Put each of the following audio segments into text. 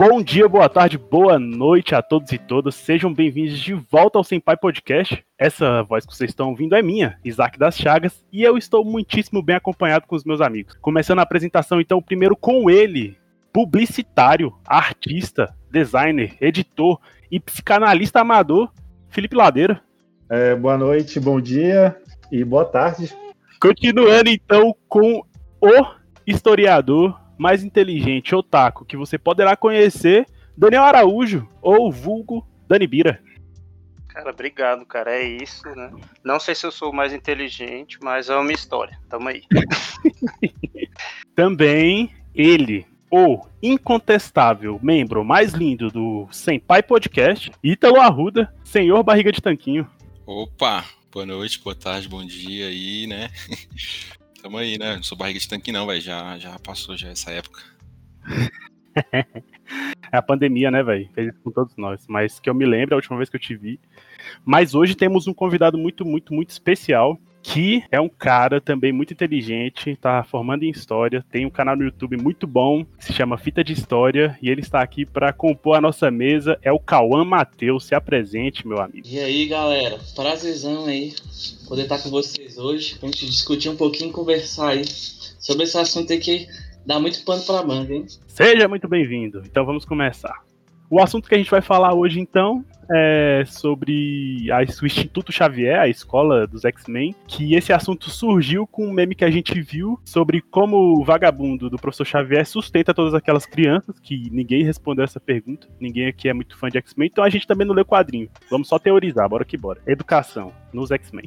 Bom dia, boa tarde, boa noite a todos e todas. Sejam bem-vindos de volta ao Senpai Podcast. Essa voz que vocês estão ouvindo é minha, Isaac das Chagas, e eu estou muitíssimo bem acompanhado com os meus amigos. Começando a apresentação, então, primeiro com ele, publicitário, artista, designer, editor e psicanalista amador, Felipe Ladeira. É, boa noite, bom dia e boa tarde. Continuando então com o historiador mais inteligente otaku que você poderá conhecer, Daniel Araújo, ou vulgo Dani Bira. Cara, obrigado, cara. É isso, né? Não sei se eu sou o mais inteligente, mas é uma história. Tamo aí. Também ele, o incontestável membro mais lindo do Senpai Podcast, Ítalo Arruda, senhor barriga de tanquinho. Opa, boa noite, boa tarde, bom dia aí, né? Tamo aí, né? Não sou barriga de tanque, não, velho. Já, já passou já essa época. é a pandemia, né, velho? Fez isso com todos nós. Mas que eu me lembro, a última vez que eu te vi. Mas hoje temos um convidado muito, muito, muito especial. Que é um cara também muito inteligente, tá formando em história, tem um canal no YouTube muito bom, se chama Fita de História, e ele está aqui para compor a nossa mesa. É o Cauã Matheus. Se apresente, meu amigo. E aí, galera? Prazerzão aí poder estar com vocês hoje, pra gente discutir um pouquinho, conversar aí sobre esse assunto aí que dá muito pano pra manga, hein? Seja muito bem-vindo. Então vamos começar. O assunto que a gente vai falar hoje, então, é sobre a, o Instituto Xavier, a escola dos X-Men, que esse assunto surgiu com um meme que a gente viu sobre como o vagabundo do professor Xavier sustenta todas aquelas crianças, que ninguém respondeu essa pergunta, ninguém aqui é muito fã de X-Men, então a gente também não lê quadrinho. Vamos só teorizar, bora que bora. Educação nos X-Men.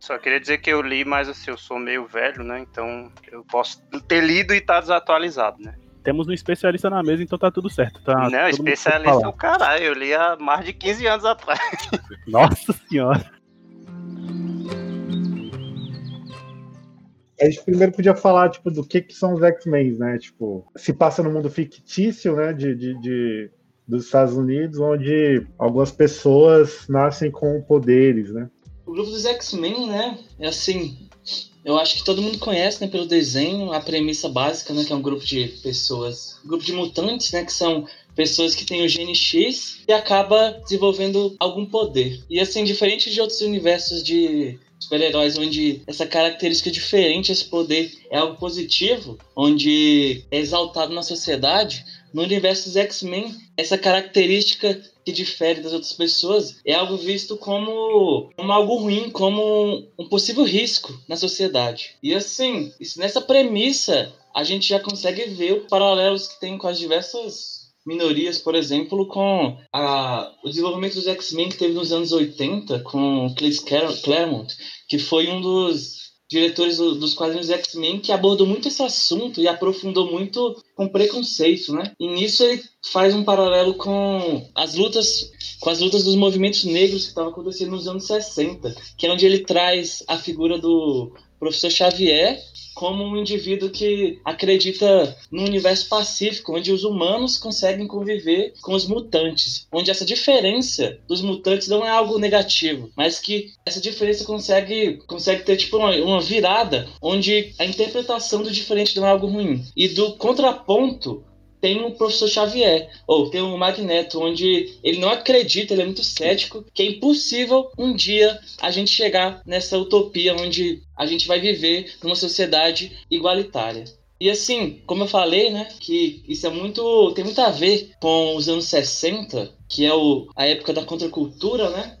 Só queria dizer que eu li, mas assim, eu sou meio velho, né? Então eu posso ter lido e estar tá desatualizado, né? Temos um especialista na mesa, então tá tudo certo. Tá não, especialista é o caralho. Eu li há mais de 15 anos atrás. Nossa senhora. A gente primeiro podia falar, tipo, do que, que são os X-Men, né? Tipo, se passa no mundo fictício, né? De, de, de, dos Estados Unidos, onde algumas pessoas nascem com poderes, né? O grupo dos X-Men, né? É assim, eu acho que todo mundo conhece, né, pelo desenho, a premissa básica, né, que é um grupo de pessoas, grupo de mutantes, né, que são pessoas que têm o gene X e acaba desenvolvendo algum poder. E assim, diferente de outros universos de super-heróis onde essa característica diferente, esse poder é algo positivo, onde é exaltado na sociedade, no universo dos X-Men, essa característica que difere das outras pessoas é algo visto como, como algo ruim, como um possível risco na sociedade. E assim, nessa premissa, a gente já consegue ver os paralelos que tem com as diversas minorias, por exemplo, com a, o desenvolvimento dos X-Men que teve nos anos 80 com Chris Claremont, que foi um dos diretores do, dos quadrinhos X-Men que abordou muito esse assunto e aprofundou muito com preconceito, né? E nisso ele faz um paralelo com as lutas com as lutas dos movimentos negros que estavam acontecendo nos anos 60, que é onde ele traz a figura do professor Xavier como um indivíduo que acredita no universo pacífico, onde os humanos conseguem conviver com os mutantes, onde essa diferença dos mutantes não é algo negativo, mas que essa diferença consegue, consegue ter tipo uma, uma virada, onde a interpretação do diferente não é algo ruim. E do contraponto tem o professor Xavier, ou tem o Magneto, onde ele não acredita, ele é muito cético, que é impossível um dia a gente chegar nessa utopia onde a gente vai viver numa sociedade igualitária. E assim, como eu falei, né, que isso é muito tem muito a ver com os anos 60, que é o, a época da contracultura, né?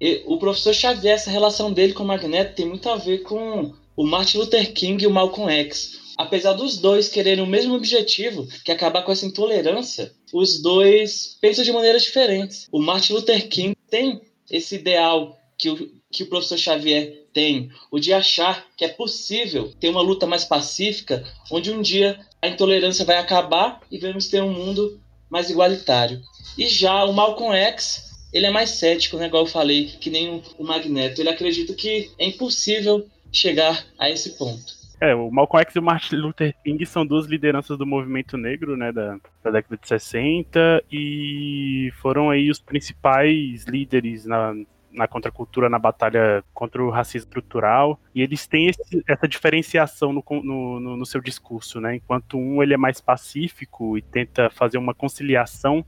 E o professor Xavier, essa relação dele com o Magneto tem muito a ver com o Martin Luther King e o Malcolm X apesar dos dois quererem o mesmo objetivo, que é acabar com essa intolerância, os dois pensam de maneiras diferentes. O Martin Luther King tem esse ideal que o, que o professor Xavier tem, o de achar que é possível ter uma luta mais pacífica, onde um dia a intolerância vai acabar e vamos ter um mundo mais igualitário. E já o Malcolm X, ele é mais cético, né, igual eu falei, que nem o Magneto. Ele acredita que é impossível chegar a esse ponto. É, o Malcolm X e o Martin Luther King são duas lideranças do movimento negro, né, da, da década de 60, e foram aí os principais líderes na, na contracultura, na batalha contra o racismo estrutural, e eles têm esse, essa diferenciação no, no, no, seu discurso, né? Enquanto um ele é mais pacífico e tenta fazer uma conciliação,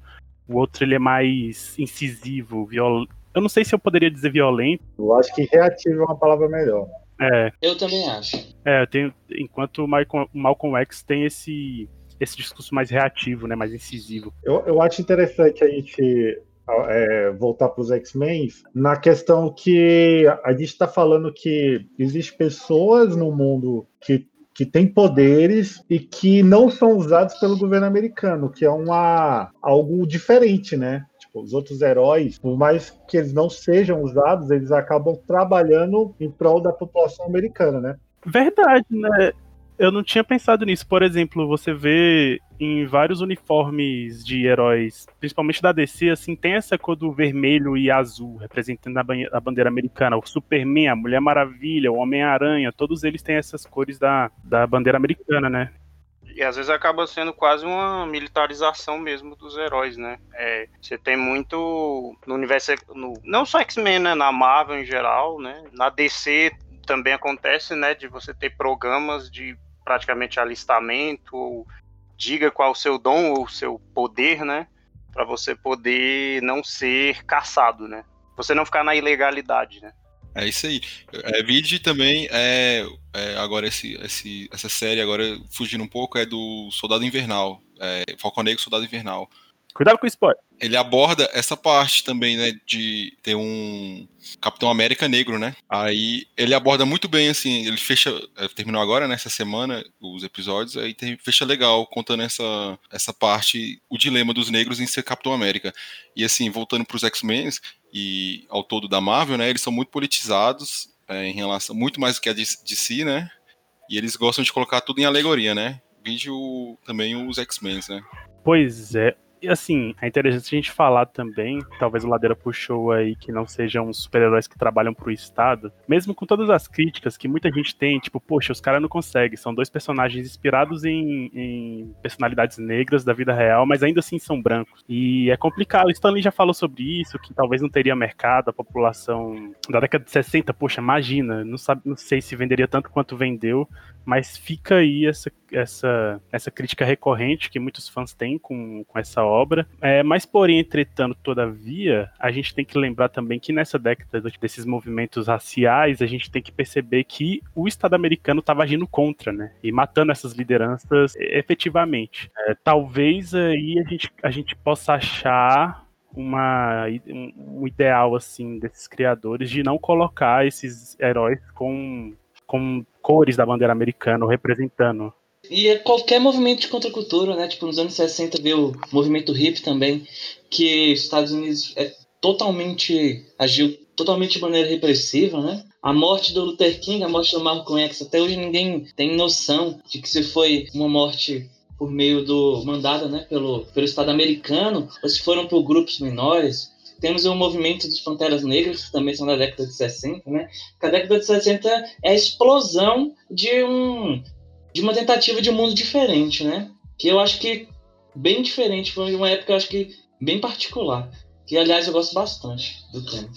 o outro ele é mais incisivo, viol... Eu não sei se eu poderia dizer violento. Eu acho que reativo é uma palavra melhor. É. Eu também acho. É, eu tenho, enquanto o Malcolm, o Malcolm X tem esse esse discurso mais reativo, né, mais incisivo. Eu, eu acho interessante a gente é, voltar para os X-Men na questão que a gente está falando que existem pessoas no mundo que que têm poderes e que não são usados pelo governo americano, que é uma algo diferente, né? Os outros heróis, por mais que eles não sejam usados, eles acabam trabalhando em prol da população americana, né? Verdade, né? Eu não tinha pensado nisso. Por exemplo, você vê em vários uniformes de heróis, principalmente da DC, assim, tem essa cor do vermelho e azul, representando a bandeira americana. O Superman, a Mulher Maravilha, o Homem-Aranha, todos eles têm essas cores da, da bandeira americana, né? E às vezes acaba sendo quase uma militarização mesmo dos heróis, né? É, você tem muito no universo, no, não só X-Men, né? Na Marvel em geral, né? Na DC também acontece, né? De você ter programas de praticamente alistamento, ou diga qual o seu dom ou o seu poder, né? Para você poder não ser caçado, né? Você não ficar na ilegalidade, né? É isso aí. É, Vide também é, é, agora esse, esse, essa série agora fugindo um pouco é do Soldado Invernal, é, Falcão Negro Soldado Invernal. Cuidado com o spoiler. Ele aborda essa parte também, né, de ter um Capitão América negro, né? Aí ele aborda muito bem, assim, ele fecha, é, terminou agora, nessa né, semana, os episódios, aí tem, fecha legal, contando essa, essa parte, o dilema dos negros em ser Capitão América. E assim, voltando para os X-Men e ao todo da Marvel, né, eles são muito politizados é, em relação, muito mais do que a de, de si, né? E eles gostam de colocar tudo em alegoria, né? Vídeo também os X-Men, né? Pois é, e assim, é interessante a gente falar também, talvez o Ladeira puxou aí que não sejam super-heróis que trabalham pro Estado, mesmo com todas as críticas que muita gente tem, tipo, poxa, os caras não conseguem, são dois personagens inspirados em, em, personalidades negras da vida real, mas ainda assim são brancos. E é complicado, o Stanley já falou sobre isso, que talvez não teria mercado, a população da década de 60, poxa, imagina, não, sabe, não sei se venderia tanto quanto vendeu, mas fica aí essa, essa, essa crítica recorrente que muitos fãs têm com, com essa obra. É, mas, porém, entretanto, todavia, a gente tem que lembrar também que nessa década desses movimentos raciais, a gente tem que perceber que o Estado americano estava agindo contra, né? E matando essas lideranças efetivamente. É, talvez aí a gente, a gente possa achar uma, um ideal assim desses criadores de não colocar esses heróis com com cores da bandeira americana representando. E é qualquer movimento de contracultura, né? Tipo, nos anos 60 veio o movimento hip também, que os Estados Unidos é totalmente agiu totalmente de maneira repressiva, né? A morte do Luther King, a morte do Malcolm X, até hoje ninguém tem noção de que se foi uma morte por meio do mandada, né, pelo pelo Estado americano, ou se foram por grupos menores. Temos o movimento dos Panteras Negras, que também são da década de 60, né? Que a década de 60 é a explosão de, um, de uma tentativa de um mundo diferente, né? Que eu acho que bem diferente, foi uma época, eu acho que bem particular. Que, aliás, eu gosto bastante do tema.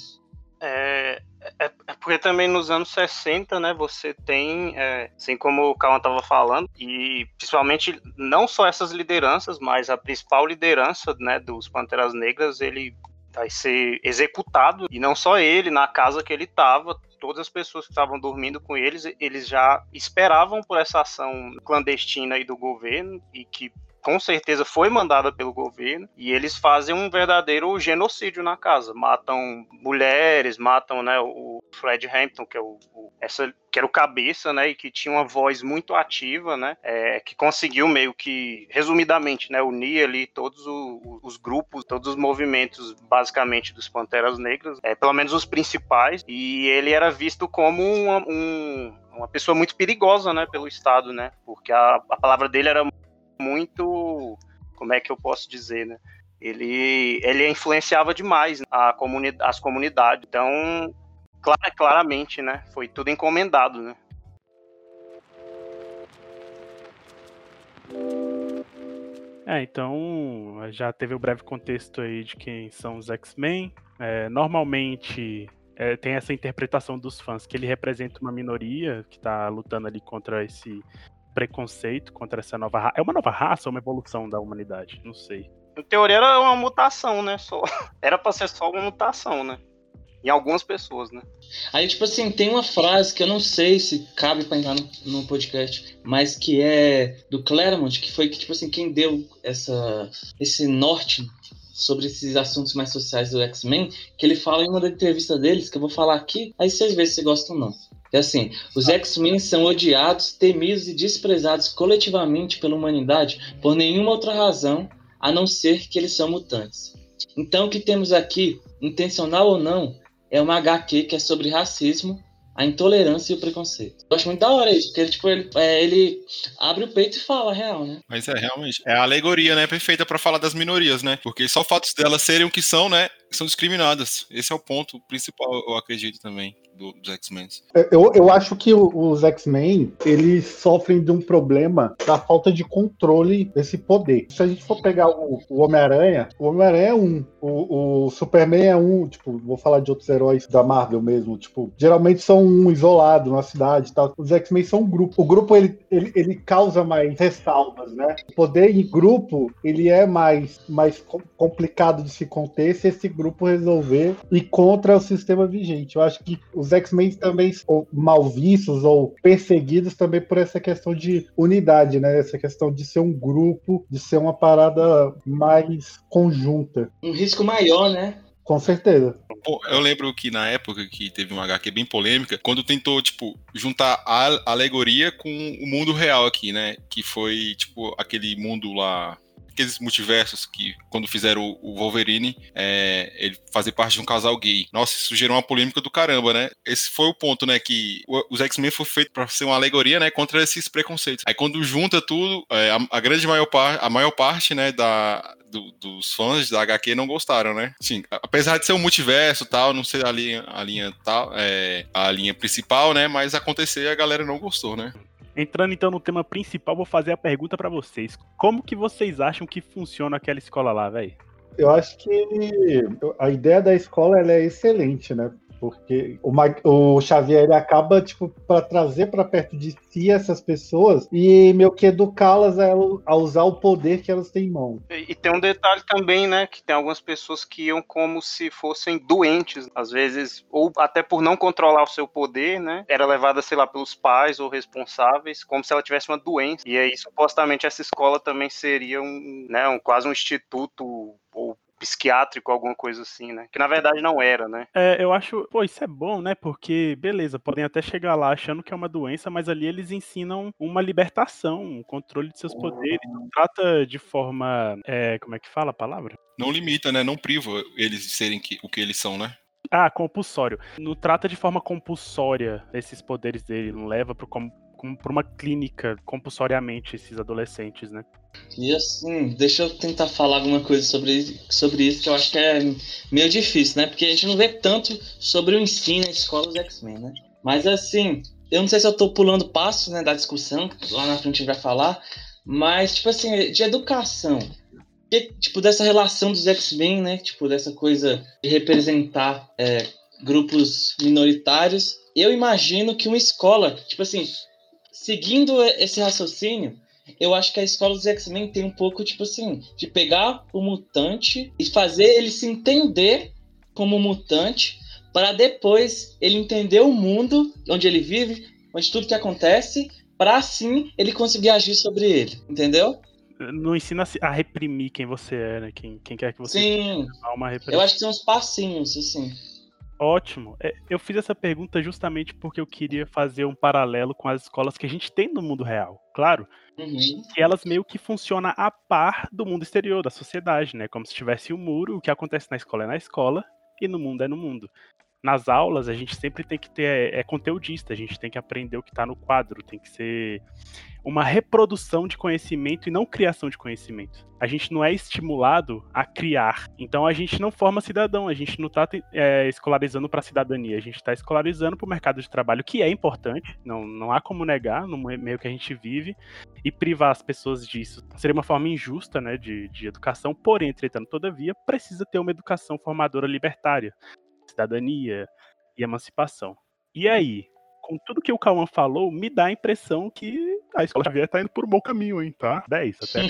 É, é, é, porque também nos anos 60, né, você tem, é, assim como o Calma estava falando, e principalmente não só essas lideranças, mas a principal liderança, né, dos Panteras Negras, ele vai ser executado, e não só ele, na casa que ele estava, todas as pessoas que estavam dormindo com eles, eles já esperavam por essa ação clandestina aí do governo e que com certeza foi mandada pelo governo e eles fazem um verdadeiro genocídio na casa, matam mulheres, matam né, o Fred Hampton que é o, o essa que era o cabeça, né, e que tinha uma voz muito ativa, né, é, que conseguiu meio que, resumidamente, né, unir ali todos o, os grupos, todos os movimentos, basicamente, dos Panteras Negras, é, pelo menos os principais, e ele era visto como uma, um, uma pessoa muito perigosa, né, pelo Estado, né, porque a, a palavra dele era muito, como é que eu posso dizer, né, ele, ele influenciava demais a comuni as comunidades, então Clara, claramente, né? Foi tudo encomendado, né? É, então já teve o breve contexto aí de quem são os X-Men. É, normalmente é, tem essa interpretação dos fãs, que ele representa uma minoria que tá lutando ali contra esse preconceito, contra essa nova raça. É uma nova raça ou uma evolução da humanidade? Não sei. Em teoria era uma mutação, né? Só. Era pra ser só uma mutação, né? Em algumas pessoas, né? Aí, tipo assim, tem uma frase que eu não sei se cabe pra entrar no, no podcast, mas que é do Claremont, que foi que, tipo assim, quem deu essa, esse norte sobre esses assuntos mais sociais do X-Men, que ele fala em uma da entrevista deles, que eu vou falar aqui, aí vocês veem se gostam ou não. É assim, os X-Men são odiados, temidos e desprezados coletivamente pela humanidade por nenhuma outra razão a não ser que eles são mutantes. Então o que temos aqui, intencional ou não, é uma HQ que é sobre racismo, a intolerância e o preconceito. Eu acho muito da hora isso, porque tipo, ele, é, ele abre o peito e fala a real, né? Mas é, realmente. É a alegoria, né? Perfeita para falar das minorias, né? Porque só o fato delas serem o que são, né? São discriminadas. Esse é o ponto principal, eu acredito também do, dos X-Men. Eu, eu acho que os X-Men, eles sofrem de um problema da falta de controle desse poder. Se a gente for pegar o, Homem-Aranha, o Homem-Aranha é um, o, o, Superman é um, tipo, vou falar de outros heróis da Marvel mesmo, tipo, geralmente são um isolado na cidade tal. Os X-Men são um grupo. O grupo, ele, ele, ele causa mais ressalvas, né? O poder em grupo, ele é mais, mais complicado de se conter se esse grupo resolver ir contra o sistema vigente. Eu acho que os os X-Men também são mal vistos ou perseguidos também por essa questão de unidade, né? Essa questão de ser um grupo, de ser uma parada mais conjunta. Um risco maior, né? Com certeza. Pô, eu lembro que na época que teve uma HQ bem polêmica, quando tentou, tipo, juntar a alegoria com o mundo real aqui, né? Que foi, tipo, aquele mundo lá aqueles multiversos que, quando fizeram o Wolverine, é, ele fazer parte de um casal gay. Nossa, isso gerou uma polêmica do caramba, né? Esse foi o ponto, né? Que os X-Men foi feito para ser uma alegoria, né? Contra esses preconceitos. Aí quando junta tudo, é, a, a, grande maior parte, a maior parte, né? Da, do, dos fãs da HQ não gostaram, né? Sim, apesar de ser um multiverso tal, não ser a linha, a linha tal, é, a linha principal, né? Mas acontecer a galera não gostou, né? Entrando então no tema principal, vou fazer a pergunta para vocês. Como que vocês acham que funciona aquela escola lá, velho? Eu acho que a ideia da escola é excelente, né? Porque o, o Xavier acaba, tipo, para trazer para perto de si essas pessoas e meio que educá-las a, a, usar o poder que elas têm em mão. E, e, tem um detalhe também, né? Que tem algumas pessoas que iam como se fossem doentes, às vezes, ou até por não controlar o seu poder, né? Era levada, sei lá, pelos pais ou responsáveis, como se ela tivesse uma doença. E aí, supostamente, essa escola também seria um, né, um quase um instituto psiquiátrico, alguma coisa assim, né? Que na verdade não era, né? É, eu acho, pô, isso é bom, né? Porque, beleza, podem até chegar lá achando que é uma doença, mas ali eles ensinam uma libertação, um controle de seus poderes. Não trata de forma. É, como é que fala a palavra? Não limita, né? Não priva eles de serem o que eles são, né? Ah, compulsório. Não trata de forma compulsória esses poderes dele, não leva pro como para uma clínica compulsoriamente esses adolescentes, né? E assim, deixa eu tentar falar alguma coisa sobre, sobre isso, que eu acho que é meio difícil, né? Porque a gente não vê tanto sobre o ensino na escola dos X-Men, né? Mas assim, eu não sei se eu tô pulando passos né, da discussão, lá na frente a gente vai falar, mas, tipo assim, de educação. Que, tipo, dessa relação dos X-Men, né? Tipo, dessa coisa de representar é, grupos minoritários. Eu imagino que uma escola, tipo assim, seguindo esse raciocínio, eu acho que a escola dos X-Men tem um pouco, tipo assim, de pegar o mutante e fazer ele se entender como mutante, para depois ele entender o mundo onde ele vive, onde tudo que acontece, para assim ele conseguir agir sobre ele, entendeu? Não ensina a reprimir quem você é, né? Quem, quem quer que você Sim. Eu acho que são uns passinhos, assim. Ótimo. É, eu fiz essa pergunta justamente porque eu queria fazer um paralelo com as escolas que a gente tem no mundo real, claro. Uhum. Que elas meio que funcionam a par do mundo exterior, da sociedade, né? Como se tivesse um muro, o que acontece na escola é na escola e no mundo é no mundo nas aulas a gente sempre tem que ter é, é conteudista, a gente tem que aprender o que está no quadro, tem que ser uma reprodução de conhecimento e não criação de conhecimento. A gente não é estimulado a criar, então a gente não forma cidadão, a gente não está é, escolarizando para a cidadania, a gente está escolarizando para o mercado de trabalho, que é importante, não, não há como negar no meio que a gente vive, e privar as pessoas disso. Seria uma forma injusta né, de, de educação, porém, entretanto, todavia, precisa ter uma educação formadora libertária cidadania, e emancipação. E aí, com tudo que o Cauã falou, me dá a impressão que a Escola Xavier tá indo por um bom caminho, hein, tá? 10 até.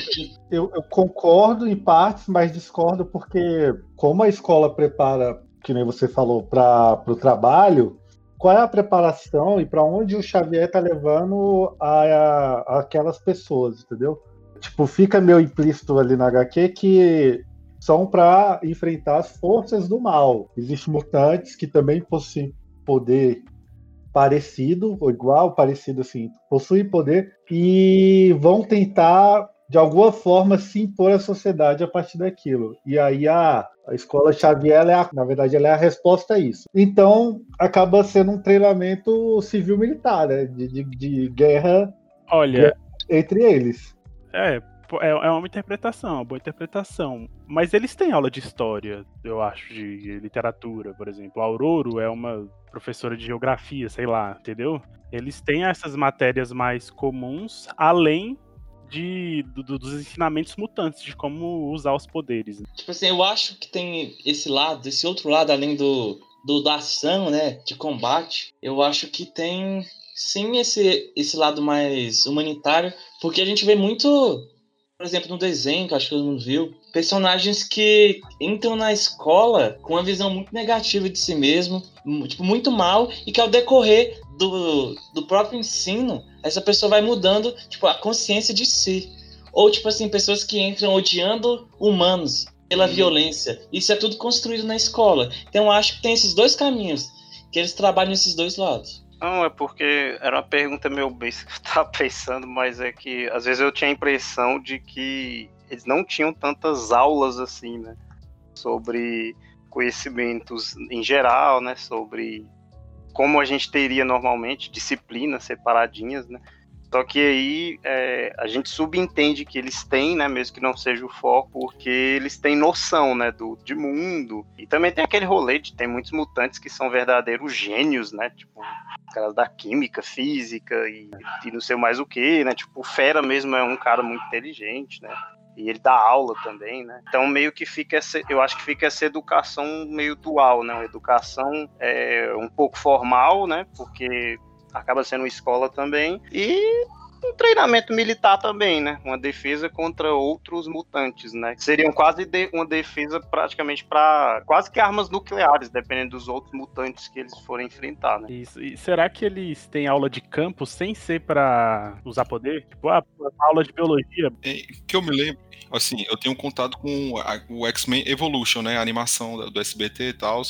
eu, eu concordo em partes, mas discordo porque como a escola prepara, que nem você falou, para o trabalho, qual é a preparação e para onde o Xavier está levando a, a, aquelas pessoas, entendeu? Tipo, fica meio implícito ali na HQ que são para enfrentar as forças do mal. Existem mutantes que também possuem poder parecido, ou igual, parecido assim, possuem poder e vão tentar de alguma forma se impor à sociedade a partir daquilo. E aí a, a escola Xavier, é a, na verdade, ela é a resposta a isso. Então, acaba sendo um treinamento civil-militar, né? de, de, de guerra Olha, entre eles. É, é, é uma interpretação, uma boa interpretação. Mas eles têm aula de história, eu acho, de literatura, por exemplo. A Aurora é uma professora de geografia, sei lá, entendeu? Eles têm essas matérias mais comuns, além de, do, dos ensinamentos mutantes, de como usar os poderes. Tipo assim, eu acho que tem esse lado, esse outro lado, além do, do da ação, né, de combate, eu acho que tem sim esse, esse lado mais humanitário, porque a gente vê muito por exemplo, no desenho, que acho que todo mundo viu, personagens que entram na escola com uma visão muito negativa de si mesmo, tipo, muito mal, e que ao decorrer do, do próprio ensino, essa pessoa vai mudando, tipo, a consciência de si. Ou, tipo assim, pessoas que entram odiando humanos pela uhum. violência. Isso é tudo construído na escola. Então, eu acho que tem esses dois caminhos, que eles trabalham nesses dois lados. Não, é porque era uma pergunta meio besta que eu tava pensando, mas é que às vezes eu tinha a impressão de que eles não tinham tantas aulas assim, né? Sobre conhecimentos em geral, né? Sobre como a gente teria normalmente, disciplinas separadinhas, né? Só que aí é, a gente subentende que eles têm, né, mesmo que não seja o foco, porque eles têm noção, né, do, de mundo. E também tem aquele rolê de tem muitos mutantes que são verdadeiros gênios, né, tipo, caras da química, física e, e não sei mais o que, né, tipo, o Fera mesmo é um cara muito inteligente, né. E ele dá aula também, né? Então meio que fica essa, eu acho que fica essa educação meio dual, né? Uma educação é, um pouco formal, né? Porque acaba sendo escola também. E um treinamento militar também, né? Uma defesa contra outros mutantes, né? Seriam quase de, uma defesa praticamente para quase que armas nucleares, dependendo dos outros mutantes que eles forem enfrentar, né? Isso. E será que eles têm aula de campo sem ser para usar poder? Tipo, ah, aula de biologia. É, que eu me lembro, assim, eu tenho contato com a, o X-Men Evolution, né? A animação do SBT e tal.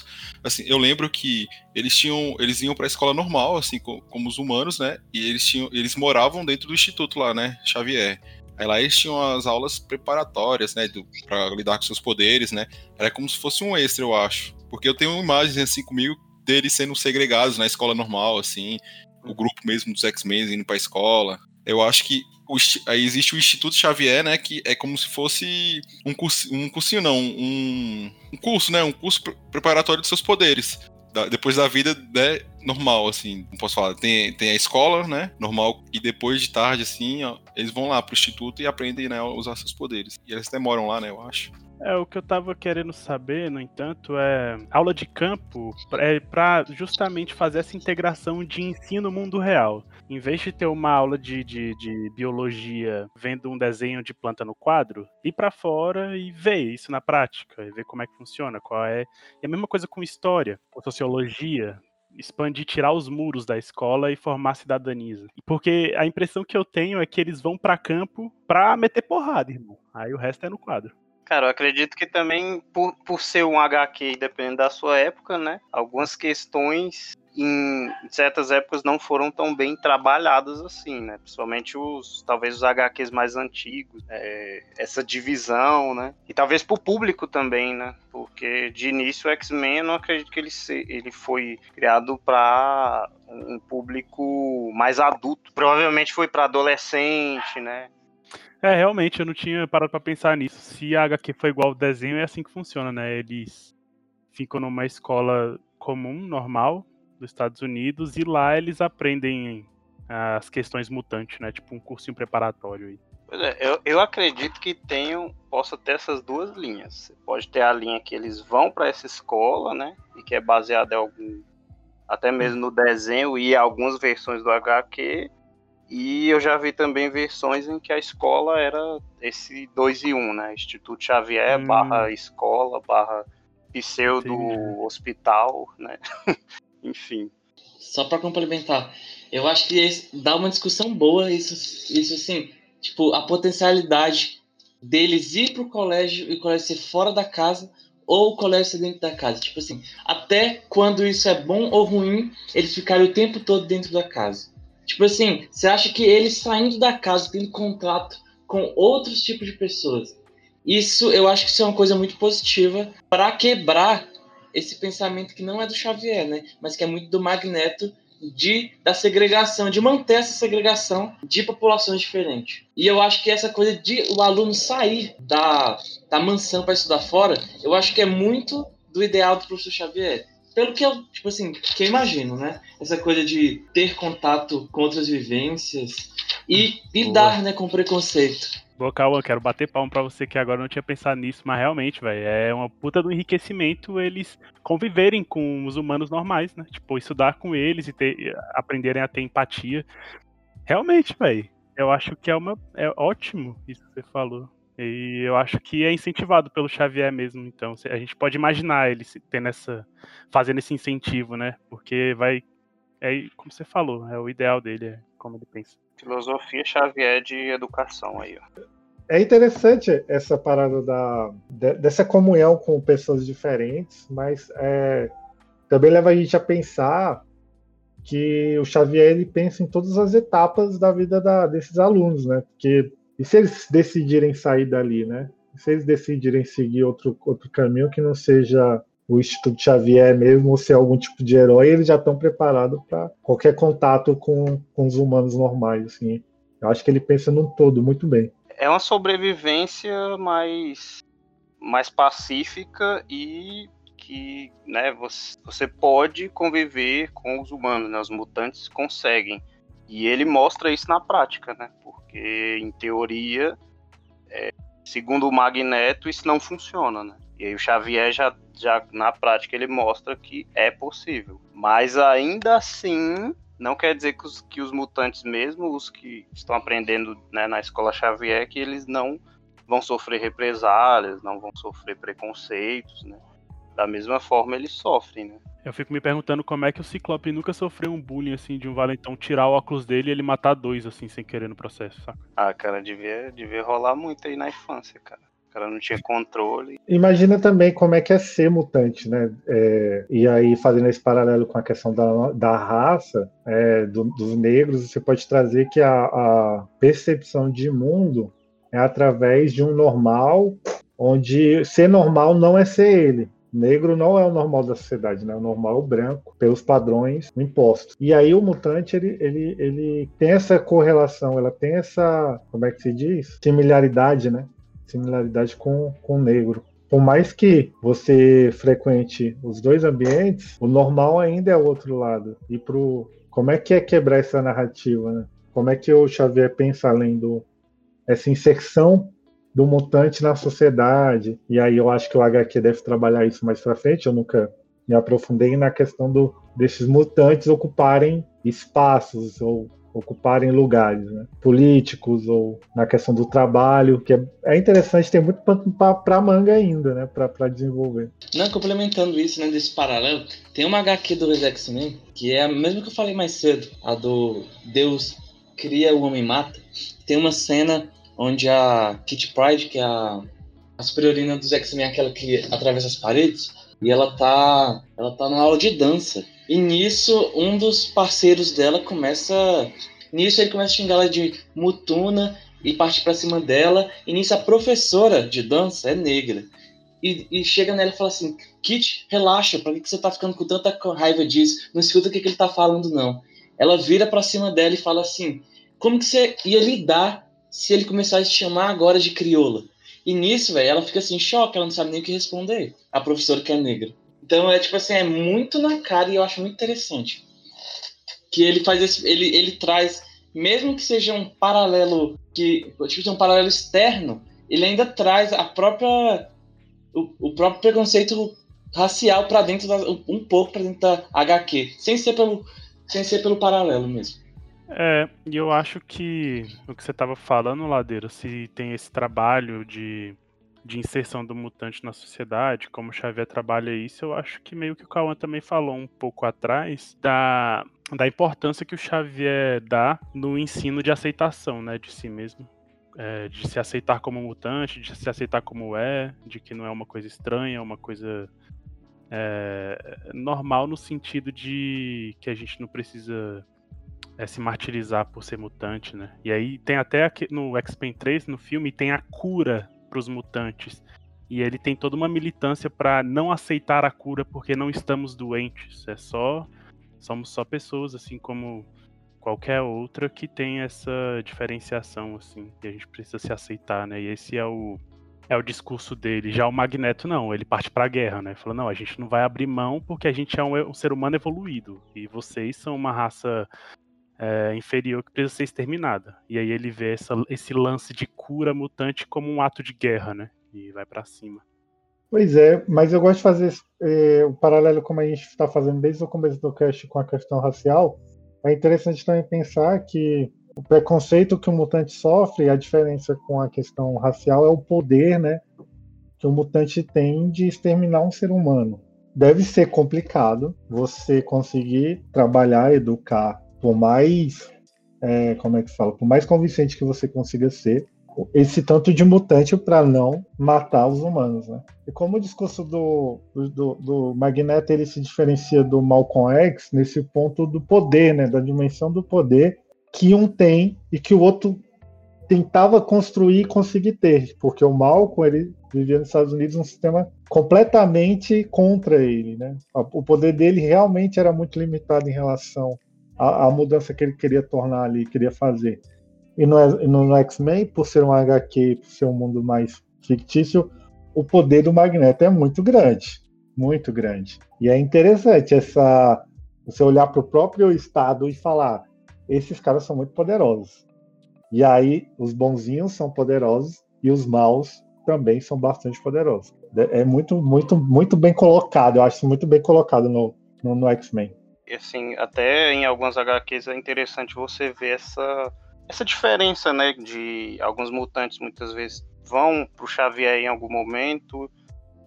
Assim, eu lembro que eles tinham, eles iam para a escola normal, assim, como os humanos, né? E eles tinham, eles moravam dentro do instituto lá, né? Xavier. Aí lá eles tinham as aulas preparatórias, né? para lidar com seus poderes, né? Era como se fosse um extra, eu acho. Porque eu tenho imagens assim comigo deles sendo segregados na escola normal, assim. O grupo mesmo dos X-Men indo pra escola. Eu acho que o, aí existe o Instituto Xavier, né? Que é como se fosse um curso, um cursinho, não, um, um curso, né? Um curso preparatório dos seus poderes da, depois da vida né, normal, assim, não posso falar. Tem, tem a escola, né, normal, e depois de tarde, assim, ó, eles vão lá pro instituto e aprendem, né, a usar seus poderes. E eles demoram lá, né, eu acho. É, o que eu tava querendo saber, no entanto, é aula de campo é para justamente fazer essa integração de ensino mundo real. Em vez de ter uma aula de, de, de biologia vendo um desenho de planta no quadro, ir para fora e ver isso na prática, e ver como é que funciona, qual é. E a mesma coisa com história, com sociologia, expandir, tirar os muros da escola e formar cidadania. Porque a impressão que eu tenho é que eles vão para campo pra meter porrada, irmão. Aí o resto é no quadro. Cara, eu acredito que também, por, por ser um HQ, dependendo da sua época, né? Algumas questões em certas épocas não foram tão bem trabalhadas assim, né? Principalmente os, talvez os HQs mais antigos, é, essa divisão, né? E talvez para o público também, né? Porque de início o X-Men eu não acredito que ele, se, ele foi criado para um público mais adulto. Provavelmente foi para adolescente, né? É, realmente, eu não tinha parado pra pensar nisso. Se a HQ foi igual ao desenho, é assim que funciona, né? Eles ficam numa escola comum, normal, dos Estados Unidos, e lá eles aprendem as questões mutantes, né? Tipo um cursinho preparatório aí. Pois é, eu, eu acredito que tenham, possa ter essas duas linhas. Você pode ter a linha que eles vão para essa escola, né? E que é baseada em algum até mesmo no desenho e algumas versões do HQ. E eu já vi também versões em que a escola era esse 2 e 1, um, né? Instituto Xavier, hum. barra escola, barra pseudo Sim. hospital, né? Enfim. Só para complementar, eu acho que dá uma discussão boa isso, isso assim, tipo, a potencialidade deles ir pro colégio e o colégio ser fora da casa ou o colégio ser dentro da casa. Tipo assim, até quando isso é bom ou ruim, eles ficarem o tempo todo dentro da casa. Tipo assim, você acha que eles saindo da casa, tendo contato com outros tipos de pessoas, isso eu acho que isso é uma coisa muito positiva para quebrar esse pensamento que não é do Xavier, né? Mas que é muito do Magneto de da segregação, de manter essa segregação de populações diferentes. E eu acho que essa coisa de o aluno sair da, da mansão para estudar fora, eu acho que é muito do ideal do professor Xavier. Pelo que eu, tipo assim, que eu imagino, né? Essa coisa de ter contato com outras vivências e lidar, né, com preconceito. Boa, Cauã, quero bater palma pra você que agora não tinha pensado nisso, mas realmente, velho, é uma puta do enriquecimento eles conviverem com os humanos normais, né? Tipo, estudar com eles e ter, aprenderem a ter empatia. Realmente, velho, eu acho que é, uma, é ótimo isso que você falou. E eu acho que é incentivado pelo Xavier mesmo, então. A gente pode imaginar ele tendo essa. fazendo esse incentivo, né? Porque vai. É como você falou, é o ideal dele, é como ele pensa. Filosofia Xavier de educação aí, ó. É interessante essa parada da, dessa comunhão com pessoas diferentes, mas é, também leva a gente a pensar que o Xavier ele pensa em todas as etapas da vida da, desses alunos, né? Porque e se eles decidirem sair dali, né? E se eles decidirem seguir outro, outro caminho que não seja o Instituto Xavier mesmo, ou ser algum tipo de herói, eles já estão preparados para qualquer contato com, com os humanos normais. Assim. Eu acho que ele pensa num todo muito bem. É uma sobrevivência mais, mais pacífica e que né, você, você pode conviver com os humanos, né? os mutantes conseguem. E ele mostra isso na prática, né? Porque, em teoria, é, segundo o Magneto, isso não funciona, né? E aí o Xavier já, já na prática ele mostra que é possível. Mas ainda assim, não quer dizer que os, que os mutantes mesmo, os que estão aprendendo né, na escola Xavier, que eles não vão sofrer represálias, não vão sofrer preconceitos, né? Da mesma forma eles sofrem, né? Eu fico me perguntando como é que o Ciclope nunca sofreu um bullying assim de um valentão tirar o óculos dele e ele matar dois assim sem querer no processo, saca? Ah, cara, devia, devia rolar muito aí na infância, cara. O cara não tinha controle. Imagina também como é que é ser mutante, né? É, e aí, fazendo esse paralelo com a questão da, da raça, é, do, dos negros, você pode trazer que a, a percepção de mundo é através de um normal, onde ser normal não é ser ele. Negro não é o normal da sociedade, né? O normal é o branco, pelos padrões impostos. E aí o mutante, ele, ele, ele tem essa correlação, ela tem essa, como é que se diz? Similaridade, né? Similaridade com, com o negro. Por mais que você frequente os dois ambientes, o normal ainda é o outro lado. E pro como é que é quebrar essa narrativa, né? Como é que o Xavier pensa além do essa inserção do mutante na sociedade? E aí eu acho que o HQ deve trabalhar isso mais para frente. Eu nunca me aprofundei na questão do desses mutantes ocuparem espaços ou ocuparem lugares né? políticos ou na questão do trabalho, que é, é interessante, tem muito para manga ainda, né, para desenvolver. Não, complementando isso, né, desse paralelo, tem uma HQ do X-Men, que é a mesma que eu falei mais cedo, a do Deus cria, o homem mata. Tem uma cena onde a Kitty Pride, que é a, a superiorina dos X-Men, aquela que atravessa as paredes, e ela tá, ela tá na aula de dança. E nisso, um dos parceiros dela começa. Nisso, ele começa a xingar ela de mutuna e parte para cima dela. E nisso, a professora de dança é negra. E, e chega nela e fala assim: Kit, relaxa, pra que, que você tá ficando com tanta raiva disso? Não escuta o que, que ele tá falando, não. Ela vira para cima dela e fala assim: Como que você ia lidar se ele começasse a te chamar agora de crioula? E nisso, velho, ela fica assim, em choque, ela não sabe nem o que responder. A professora que é negra. Então é tipo assim, é muito na cara e eu acho muito interessante. Que ele faz esse, ele, ele traz, mesmo que seja um paralelo que tipo um paralelo externo, ele ainda traz a própria o, o próprio preconceito racial para dentro da, um pouco para dentro da HQ, sem ser pelo sem ser pelo paralelo mesmo. É, e eu acho que o que você estava falando, Ladeira, se tem esse trabalho de, de inserção do mutante na sociedade, como o Xavier trabalha isso, eu acho que meio que o Cauã também falou um pouco atrás da, da importância que o Xavier dá no ensino de aceitação, né, de si mesmo. É, de se aceitar como mutante, de se aceitar como é, de que não é uma coisa estranha, é uma coisa é, normal no sentido de que a gente não precisa é, se martirizar por ser mutante, né? E aí tem até aqui no X-Men 3, no filme, tem a cura para os mutantes. E ele tem toda uma militância para não aceitar a cura porque não estamos doentes. É só somos só pessoas assim como qualquer outra que tem essa diferenciação assim, e a gente precisa se aceitar, né? E esse é o é o discurso dele. Já o Magneto não, ele parte para a guerra, né? Fala não, a gente não vai abrir mão porque a gente é um, um ser humano evoluído e vocês são uma raça é, inferior que precisa ser exterminada. E aí ele vê essa, esse lance de cura mutante como um ato de guerra, né? E vai para cima. Pois é, mas eu gosto de fazer é, o paralelo como a gente está fazendo desde o começo do cast com a questão racial. É interessante também pensar que o preconceito que o mutante sofre, a diferença com a questão racial é o poder, né, que o mutante tem de exterminar um ser humano. Deve ser complicado você conseguir trabalhar, educar por mais, é, como é que fala, por mais convincente que você consiga ser, esse tanto de mutante para não matar os humanos, né? E como o discurso do, do, do, Magneto ele se diferencia do Malcolm X nesse ponto do poder, né? Da dimensão do poder que um tem e que o outro tentava construir e conseguir ter, porque o Malcolm ele vivia nos Estados Unidos um sistema completamente contra ele, né? O poder dele realmente era muito limitado em relação a, a mudança que ele queria tornar ali, queria fazer. E no, no, X-Men, por ser um HQ, por ser um mundo mais fictício, o poder do Magneto é muito grande, muito grande. E é interessante essa você olhar para o próprio estado e falar: esses caras são muito poderosos. E aí os bonzinhos são poderosos e os maus também são bastante poderosos. É muito, muito, muito bem colocado. Eu acho muito bem colocado no, no, no X-Men assim, até em algumas HQs é interessante você ver essa, essa diferença, né, de alguns mutantes muitas vezes vão pro Xavier em algum momento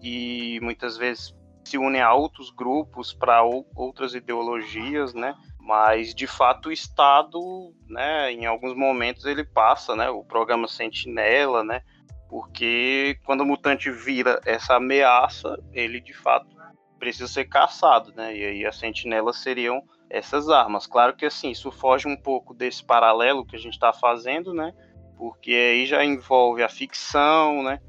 e muitas vezes se unem a outros grupos para outras ideologias, né? Mas de fato o Estado, né, em alguns momentos ele passa, né, o programa Sentinela, né? Porque quando o mutante vira essa ameaça, ele de fato precisa ser caçado, né? E aí as sentinelas seriam essas armas. Claro que assim, isso foge um pouco desse paralelo que a gente está fazendo, né? Porque aí já envolve a ficção, né?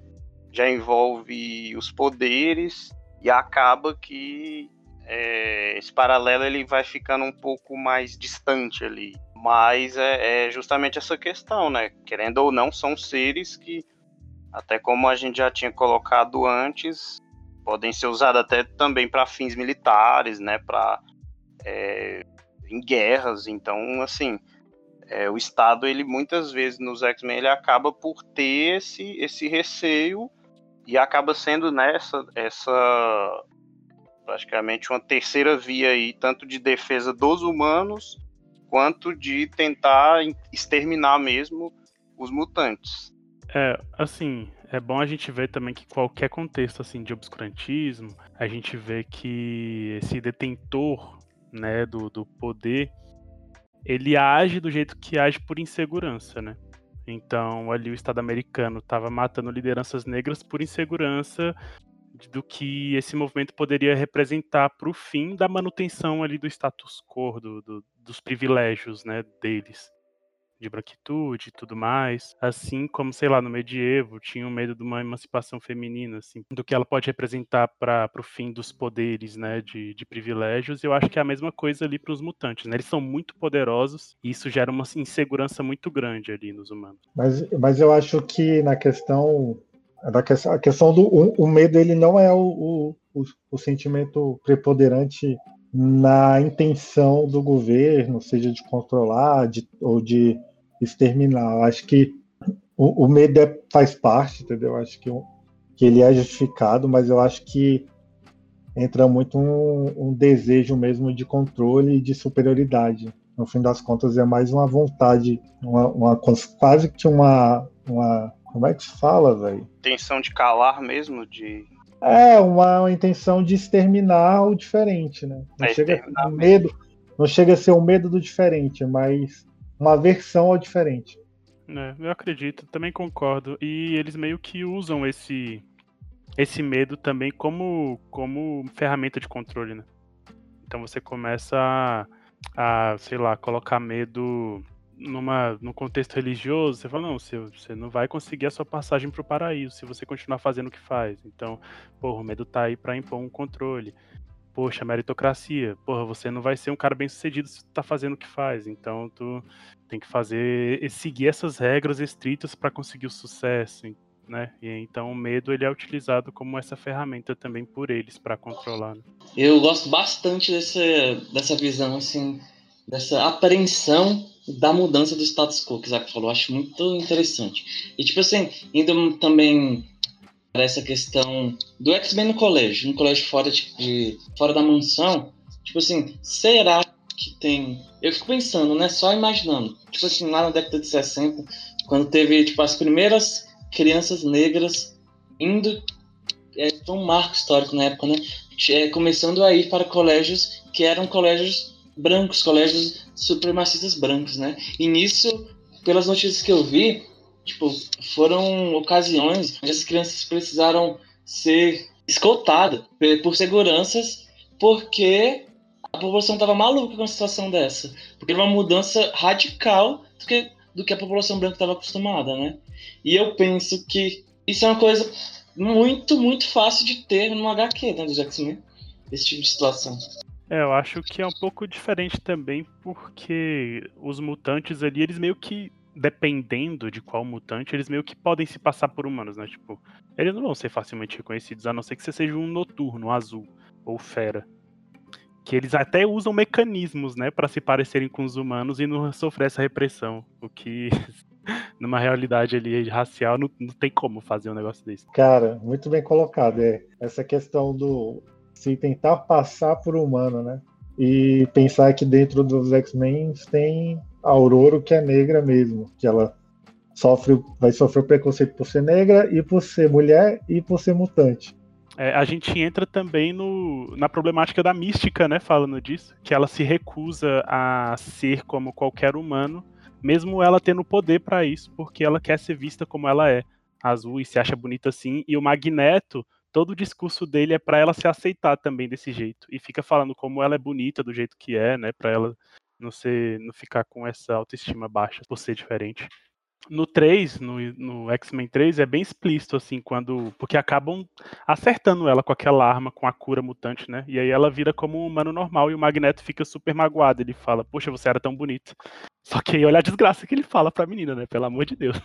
Já envolve os poderes e acaba que é, esse paralelo ele vai ficando um pouco mais distante ali. Mas é, é justamente essa questão, né? Querendo ou não, são seres que, até como a gente já tinha colocado antes, podem ser usadas até também para fins militares, né, para é, em guerras. Então, assim, é, o Estado ele muitas vezes nos X-Men ele acaba por ter esse, esse receio e acaba sendo nessa né, essa praticamente uma terceira via aí tanto de defesa dos humanos quanto de tentar exterminar mesmo os mutantes. É, assim, é bom a gente ver também que qualquer contexto assim de obscurantismo, a gente vê que esse detentor, né, do, do poder, ele age do jeito que age por insegurança, né? Então, ali o Estado americano estava matando lideranças negras por insegurança do que esse movimento poderia representar para o fim da manutenção ali do status quo, do, do, dos privilégios né, deles de branquitude e tudo mais, assim como, sei lá, no medievo tinham medo de uma emancipação feminina, assim, do que ela pode representar para o fim dos poderes, né, de, de privilégios, eu acho que é a mesma coisa ali para os mutantes, né, eles são muito poderosos e isso gera uma insegurança muito grande ali nos humanos. Mas, mas eu acho que na questão da questão, a questão do o, o medo ele não é o, o, o sentimento preponderante na intenção do governo, seja de controlar de, ou de exterminar. Acho que o, o medo é, faz parte, entendeu? Acho que, que ele é justificado, mas eu acho que entra muito um, um desejo mesmo de controle e de superioridade. No fim das contas, é mais uma vontade, uma, uma quase que uma, uma. Como é que se fala, velho? Intenção de calar mesmo, de. É, uma, intenção de exterminar o diferente, né? Não É, chega a medo, não chega a ser o medo do diferente, mas uma aversão ao diferente. É, eu acredito, também concordo. E eles meio que usam esse esse medo também como como ferramenta de controle, né? Então você começa a, a sei lá, colocar medo numa num contexto religioso, você fala, não, você, você não vai conseguir a sua passagem pro paraíso se você continuar fazendo o que faz. Então, porra, o medo tá aí pra impor um controle. Poxa, meritocracia. Porra, você não vai ser um cara bem sucedido se tu tá fazendo o que faz. Então, tu tem que fazer seguir essas regras estritas para conseguir o sucesso, né? E então o medo ele é utilizado como essa ferramenta também por eles para controlar. né? Eu gosto bastante dessa, dessa visão, assim, dessa apreensão da mudança do status quo que o Isaac falou. Acho muito interessante. E, tipo assim, indo também para essa questão do X-Men no colégio, no colégio fora, de, de- fora da mansão, tipo assim, será que tem. Eu fico pensando, né? Só imaginando. Tipo assim, lá na década de 60, quando teve, tipo, as primeiras crianças negras indo. É, um marco histórico na época, né? é, começando a ir para colégios que eram colégios brancos, colégios supremacistas brancos, né? E nisso, pelas notícias que eu vi, tipo, foram ocasiões onde as crianças precisaram ser escoltadas por seguranças porque a população estava maluca com uma situação dessa. Porque era uma mudança radical do que, do que a população branca estava acostumada, né? E eu penso que isso é uma coisa muito, muito fácil de ter no HQ, né, dos X-Men. Esse tipo de situação. É, eu acho que é um pouco diferente também, porque os mutantes ali, eles meio que, dependendo de qual mutante, eles meio que podem se passar por humanos, né? Tipo, eles não vão ser facilmente reconhecidos, a não ser que você seja um noturno, azul, ou fera. Que eles até usam mecanismos, né, para se parecerem com os humanos e não sofrer essa repressão. O que, numa realidade ali racial, não, não tem como fazer um negócio desse. Cara, muito bem colocado. É essa questão do se tentar passar por humano, né? E pensar que dentro dos X-Men tem Aurora que é negra mesmo, que ela sofre, vai sofrer preconceito por ser negra e por ser mulher e por ser mutante. É, a gente entra também no, na problemática da mística, né? Falando disso, que ela se recusa a ser como qualquer humano, mesmo ela tendo poder para isso, porque ela quer ser vista como ela é, azul e se acha bonita assim. E o Magneto, todo o discurso dele é para ela se aceitar também desse jeito e fica falando como ela é bonita do jeito que é, né? Para ela não ser, não ficar com essa autoestima baixa por ser diferente no 3, no, no X-Men 3, é bem explícito, assim, quando. Porque acabam acertando ela com aquela arma, com a cura mutante, né? E aí ela vira como um humano normal e o Magneto fica super magoado. Ele fala, poxa, você era tão bonito. Só que aí olha a desgraça que ele fala pra menina, né? Pelo amor de Deus.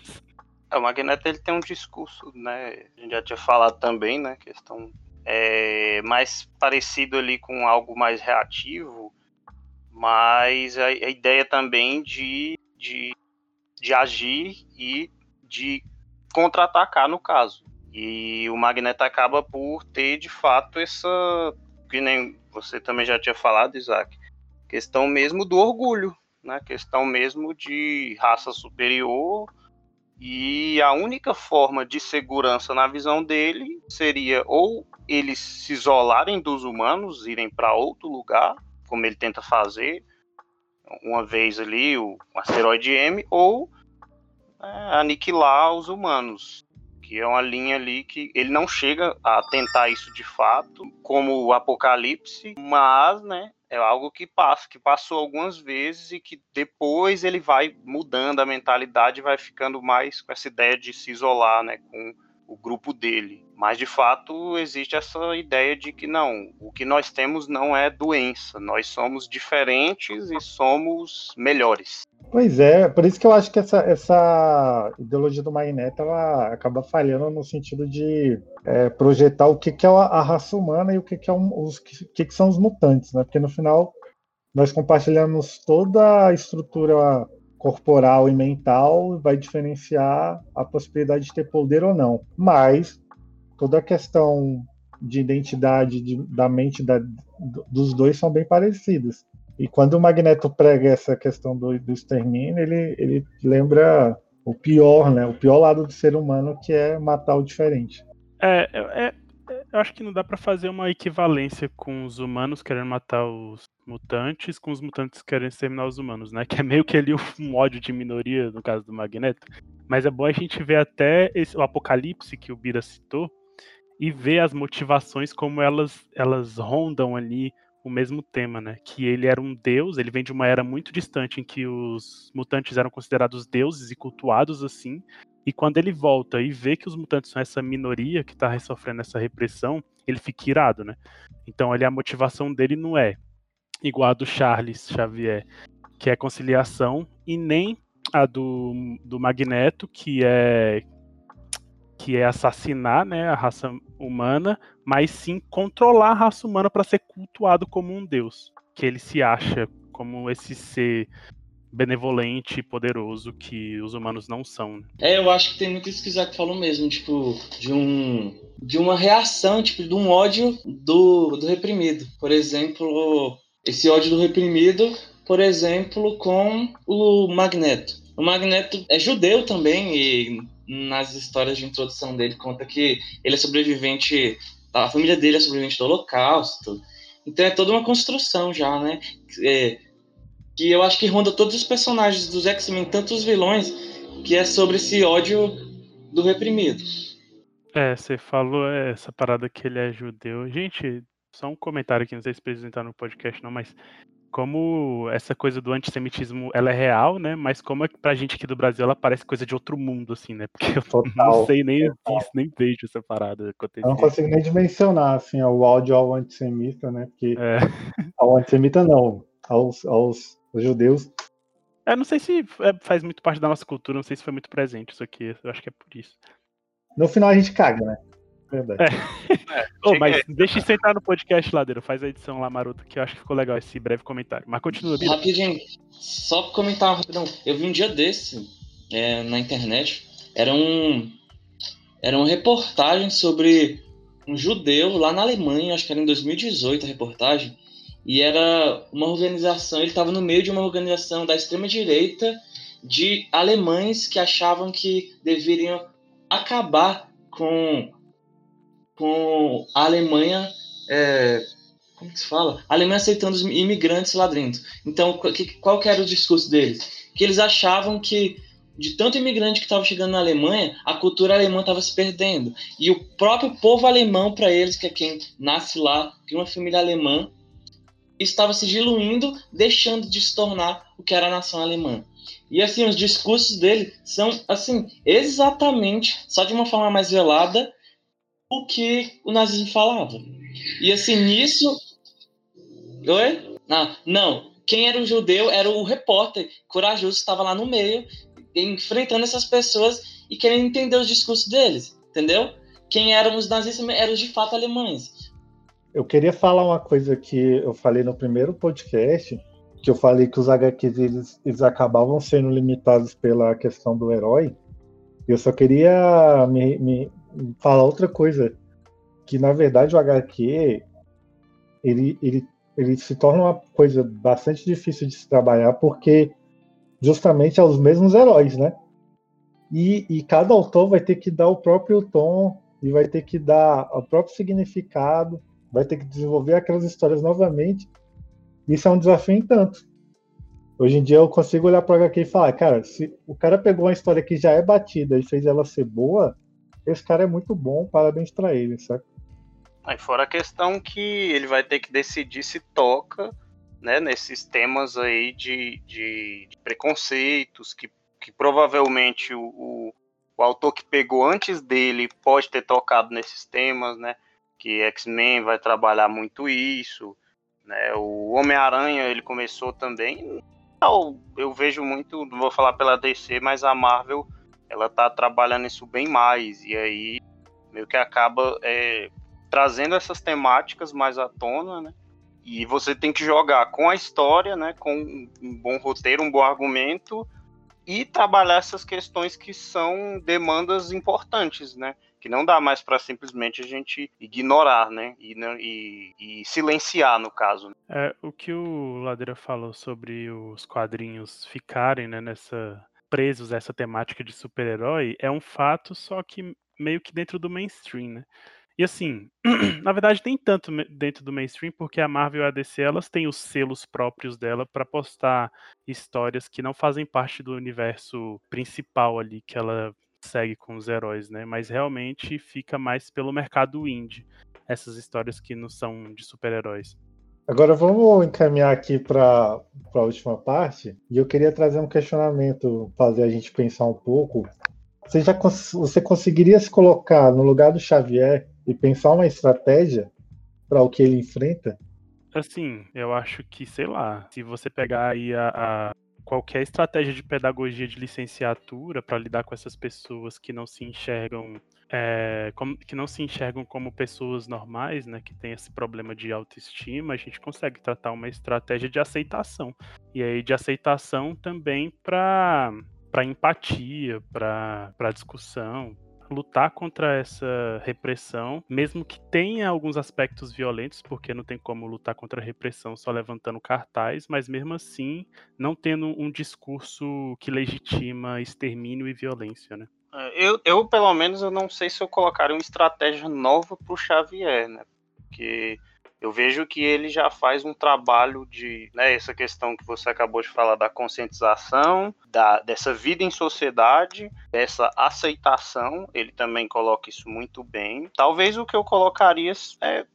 É, o Magneto ele tem um discurso, né? A gente já tinha falado também, né? Questão é, mais parecido ali com algo mais reativo, mas a, a ideia também de, de, de agir e de contra-atacar no caso. E o Magneto acaba por ter de fato essa. Que nem você também já tinha falado, Isaac. Questão mesmo do orgulho, né? Questão mesmo de raça superior e a única forma de segurança na visão dele seria ou eles se isolarem dos humanos, irem para outro lugar, como ele tenta fazer uma vez ali, o asteroide M, ou é, aniquilar os humanos. Que é uma linha ali que ele não chega a tentar isso de fato, como o Apocalipse, mas, né, é algo que passa, que passou algumas vezes e que depois ele vai mudando a mentalidade vai ficando mais com essa ideia de se isolar, né, com o grupo dele. Mas de fato existe essa ideia de que não, o que nós temos não é doença, nós somos diferentes e somos melhores. Pois é, por isso que eu acho que essa, essa ideologia do Magneto ela acaba falhando no sentido de é, projetar o que, que é a raça humana e o que, que, é um, os, que, que são os mutantes, né? Porque no final nós compartilhamos toda a estrutura corporal e mental, vai diferenciar a possibilidade de ter poder ou não. Mas toda a questão de identidade de, da mente da, dos dois são bem parecidas. E quando o Magneto prega essa questão do, do extermínio, ele, ele lembra o pior, né? O pior lado do ser humano, que é matar o diferente. É, é, é eu acho que não dá para fazer uma equivalência com os humanos querendo matar os mutantes com os mutantes querendo exterminar os humanos, né? Que é meio que ali um ódio de minoria, no caso do Magneto. Mas é bom a gente ver até esse, o apocalipse que o Bira citou e ver as motivações como elas, elas rondam ali o mesmo tema, né? Que ele era um deus, ele vem de uma era muito distante em que os mutantes eram considerados deuses e cultuados assim. E quando ele volta e vê que os mutantes são essa minoria que tá sofrendo essa repressão, ele fica irado, né? Então ali a motivação dele não é igual a do Charles Xavier, que é conciliação, e nem a do, do Magneto, que é que é assassinar né, a raça humana, mas sim controlar a raça humana para ser cultuado como um deus, que ele se acha como esse ser benevolente e poderoso que os humanos não são. Né? É, eu acho que tem muito isso que o Isaac falou mesmo, tipo, de um de uma reação, tipo, de um ódio do, do reprimido. Por exemplo, esse ódio do reprimido, por exemplo, com o Magneto. O Magneto é judeu também e nas histórias de introdução dele conta que ele é sobrevivente, a família dele é sobrevivente do Holocausto. Então é toda uma construção já, né? É, que eu acho que ronda todos os personagens dos X-Men, tanto os vilões, que é sobre esse ódio do reprimido. É, você falou essa parada que ele é judeu. Gente, só um comentário aqui, não sei se precisa entrar no podcast não, mas como essa coisa do antissemitismo ela é real, né? Mas como é que pra gente aqui do Brasil ela parece coisa de outro mundo, assim, né? Porque eu total, não sei nem isso, nem vejo essa parada acontecer. Eu não consigo nem dimensionar, assim, o áudio ao antissemita, né? Porque é. ao antissemita não, aos, aos judeus. Eu não sei se é, faz muito parte da nossa cultura, não sei se foi muito presente isso aqui, eu acho que é por isso. No final a gente caga, né? Verdade. É. oh, mas deixa isso entrar no podcast, Ladeiro. Faz a edição lá, Maroto, que eu acho que ficou legal esse breve comentário. Mas continua, Bira. Rapidinho, só pra comentar rapidão. Eu vi um dia desse é, na internet. Era um. Era uma reportagem sobre um judeu lá na Alemanha, acho que era em 2018 a reportagem. E era uma organização, ele estava no meio de uma organização da extrema-direita de alemães que achavam que deveriam acabar com com a Alemanha. É, como se fala? A Alemanha aceitando os imigrantes lá dentro. Então, qual que era o discurso deles? Que eles achavam que de tanto imigrante que estava chegando na Alemanha, a cultura alemã estava se perdendo. E o próprio povo alemão, para eles, que é quem nasce lá, de uma família alemã, estava se diluindo, deixando de se tornar o que era a nação alemã. E assim, os discursos dele são assim, exatamente, só de uma forma mais velada, o que o nazismo falava. E assim, nisso. Oi? Ah, não. Quem era o judeu era o repórter corajoso estava lá no meio, enfrentando essas pessoas e querendo entender os discursos deles, entendeu? Quem eram os nazistas eram de fato alemães. Eu queria falar uma coisa que eu falei no primeiro podcast, que eu falei que os HQs eles, eles acabavam sendo limitados pela questão do herói. Eu só queria me, me, falar outra coisa, que na verdade o HQ ele, ele, ele se torna uma coisa bastante difícil de se trabalhar porque justamente é os mesmos heróis, né? E, e cada autor vai ter que dar o próprio tom e vai ter que dar o próprio significado, vai ter que desenvolver aquelas histórias novamente. Isso é um desafio em tanto. Hoje em dia eu consigo olhar para HQ e falar, cara, se o cara pegou uma história que já é batida e fez ela ser boa, esse cara é muito bom, parabéns pra ele, sabe? Aí fora a questão que ele vai ter que decidir se toca né, nesses temas aí de, de, de preconceitos, que, que provavelmente o, o, o, autor que pegou antes dele pode ter tocado nesses temas, né? Que X-Men vai trabalhar muito isso, né? O Homem-Aranha ele começou também. Eu vejo muito, vou falar pela DC, mas a Marvel ela tá trabalhando isso bem mais, e aí meio que acaba é, trazendo essas temáticas mais à tona, né? E você tem que jogar com a história, né? Com um bom roteiro, um bom argumento e trabalhar essas questões que são demandas importantes, né? Que não dá mais para simplesmente a gente ignorar, né? E, e, e silenciar, no caso. É, o que o Ladeira falou sobre os quadrinhos ficarem né, nessa presos a essa temática de super-herói é um fato, só que meio que dentro do mainstream, né? E assim, na verdade tem tanto dentro do mainstream, porque a Marvel e a DC elas têm os selos próprios dela para postar histórias que não fazem parte do universo principal ali que ela segue com os heróis, né? Mas realmente fica mais pelo mercado indie, essas histórias que não são de super-heróis. Agora vamos encaminhar aqui para a última parte, e eu queria trazer um questionamento, fazer a gente pensar um pouco. Você já você conseguiria se colocar no lugar do Xavier e pensar uma estratégia para o que ele enfrenta? Assim, eu acho que, sei lá, se você pegar aí a, a qualquer estratégia de pedagogia de licenciatura para lidar com essas pessoas que não se enxergam é, como, que não se enxergam como pessoas normais, né, que tem esse problema de autoestima, a gente consegue tratar uma estratégia de aceitação. E aí de aceitação também para para empatia, para discussão, lutar contra essa repressão, mesmo que tenha alguns aspectos violentos, porque não tem como lutar contra a repressão só levantando cartaz, mas mesmo assim não tendo um discurso que legitima extermínio e violência, né? É, eu, eu, pelo menos, eu não sei se eu colocaria uma estratégia nova para o Xavier, né? Porque eu vejo que ele já faz um trabalho de, né, essa questão que você acabou de falar da conscientização, da, dessa vida em sociedade, dessa aceitação, ele também coloca isso muito bem. Talvez o que eu colocaria é,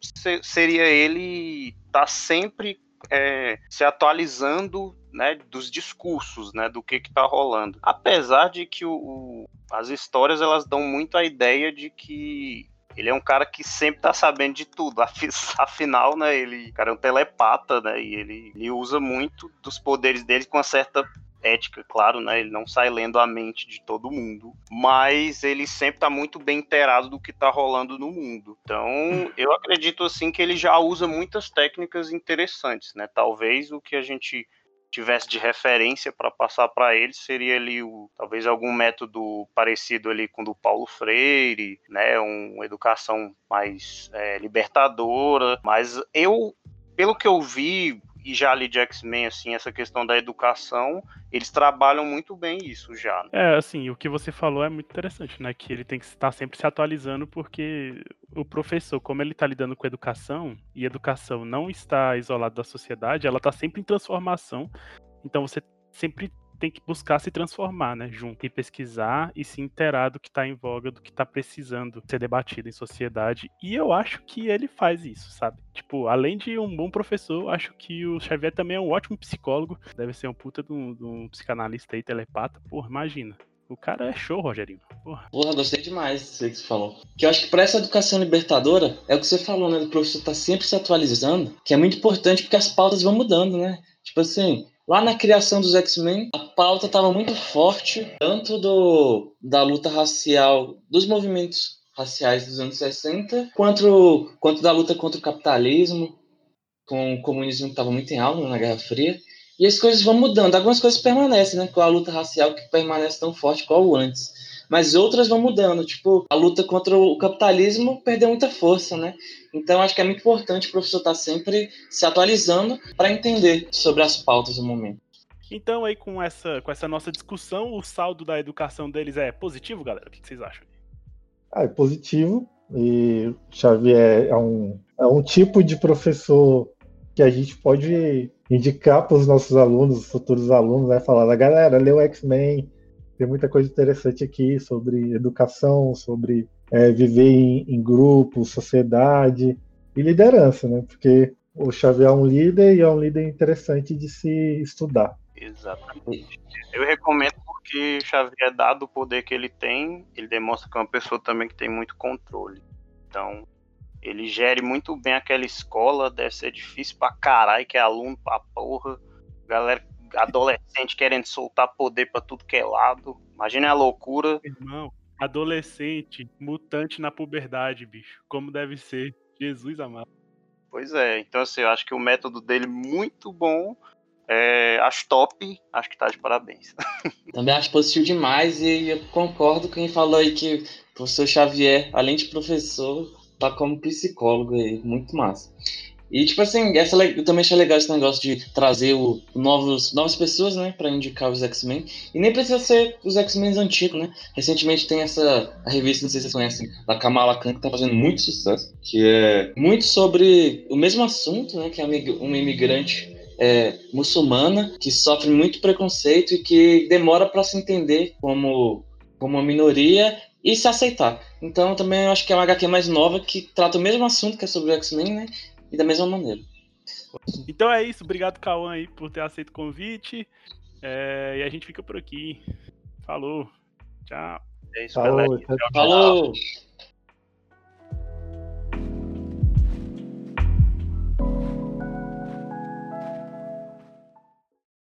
seria ele estar tá sempre é, se atualizando né, dos discursos, né, do que está rolando. Apesar de que o, o, as histórias elas dão muito a ideia de que ele é um cara que sempre tá sabendo de tudo. Afinal, né, ele cara é um telepata, né, e ele, ele usa muito dos poderes dele com uma certa ética, claro, né? Ele não sai lendo a mente de todo mundo, mas ele sempre tá muito bem inteirado do que tá rolando no mundo. Então, eu acredito assim que ele já usa muitas técnicas interessantes, né? Talvez o que a gente tivesse de referência para passar para eles seria ali o, talvez algum método parecido ali com o do Paulo Freire, né, uma educação mais é, libertadora, mas eu, pelo que eu vi e já li de X-Men, assim, essa questão da educação, eles trabalham muito bem isso já. Né? É, assim, o que você falou é muito interessante, né? Que ele tem que estar sempre se atualizando, porque o professor, como ele está lidando com educação, e educação não está isolada da sociedade, ela está sempre em transformação. Então você sempre tem que buscar se transformar, né, junto e pesquisar e se inteirar do que está em voga, do que está precisando ser debatido em sociedade. E eu acho que ele faz isso, sabe? Tipo, além de um bom professor, acho que o Xavier também é um ótimo psicólogo, deve ser um puta de um, de um psicanalista aí, telepata. Porra, imagina. O cara é show, Rogerinho. Porra. Porra, gostei demais disso que você falou. Que eu acho que para essa educação libertadora, é o que você falou, né? O professor tá sempre se atualizando, que é muito importante porque as pautas vão mudando, né? Tipo assim, Lá na criação dos X-Men, a pauta estava muito forte, tanto do, da luta racial, dos movimentos raciais dos anos 60, quanto, quanto da luta contra o capitalismo, com o comunismo que estava muito em alta na Guerra Fria. E as coisas vão mudando. Algumas coisas permanecem, né? Com a luta racial que permanece tão forte qual antes mas outras vão mudando. Tipo, a luta contra o capitalismo perdeu muita força, né? Então, acho que é muito importante o professor estar tá sempre se atualizando para entender sobre as pautas do momento. Então, aí, com essa, com essa nossa discussão, o saldo da educação deles é positivo, galera? O que vocês acham? Ah, é positivo. E Xavier é um, é um tipo de professor que a gente pode indicar para os nossos alunos, futuros alunos, né? Falar, galera, lê o X-Men, tem muita coisa interessante aqui sobre educação, sobre é, viver em, em grupo, sociedade e liderança, né? Porque o Xavier é um líder e é um líder interessante de se estudar. Exatamente. Eu recomendo porque Xavier, dado o poder que ele tem, ele demonstra que é uma pessoa também que tem muito controle. Então, ele gere muito bem aquela escola, deve ser difícil pra caralho, que é aluno pra porra. Galera adolescente querendo soltar poder pra tudo que é lado. Imagina a loucura. Irmão, adolescente, mutante na puberdade, bicho. Como deve ser. Jesus amado. Pois é, então assim, eu acho que o método dele muito bom É, acho top, acho que tá de parabéns. Também acho positivo demais e eu concordo com quem falou aí que o professor Xavier, além de professor, tá como psicólogo aí, muito massa. E, tipo assim, essa, eu também achei legal esse negócio de trazer o, novos, novas pessoas, né, pra indicar os X-Men. E nem precisa ser os X-Men antigos, né? Recentemente tem essa a revista, não sei se vocês conhecem, da Kamala Khan, que tá fazendo muito sucesso, que é muito sobre o mesmo assunto, né, que é uma imigrante é, muçulmana que sofre muito preconceito e que demora para se entender como, como uma minoria e se aceitar. Então também acho que é uma HQ mais nova que trata o mesmo assunto que é sobre o X-Men, né? E da mesma maneira. Então é isso, obrigado, Cauã, aí, por ter aceito o convite. É, e a gente fica por aqui. Falou. Tchau. É isso, Falou, galera. tchau, tchau. Falou!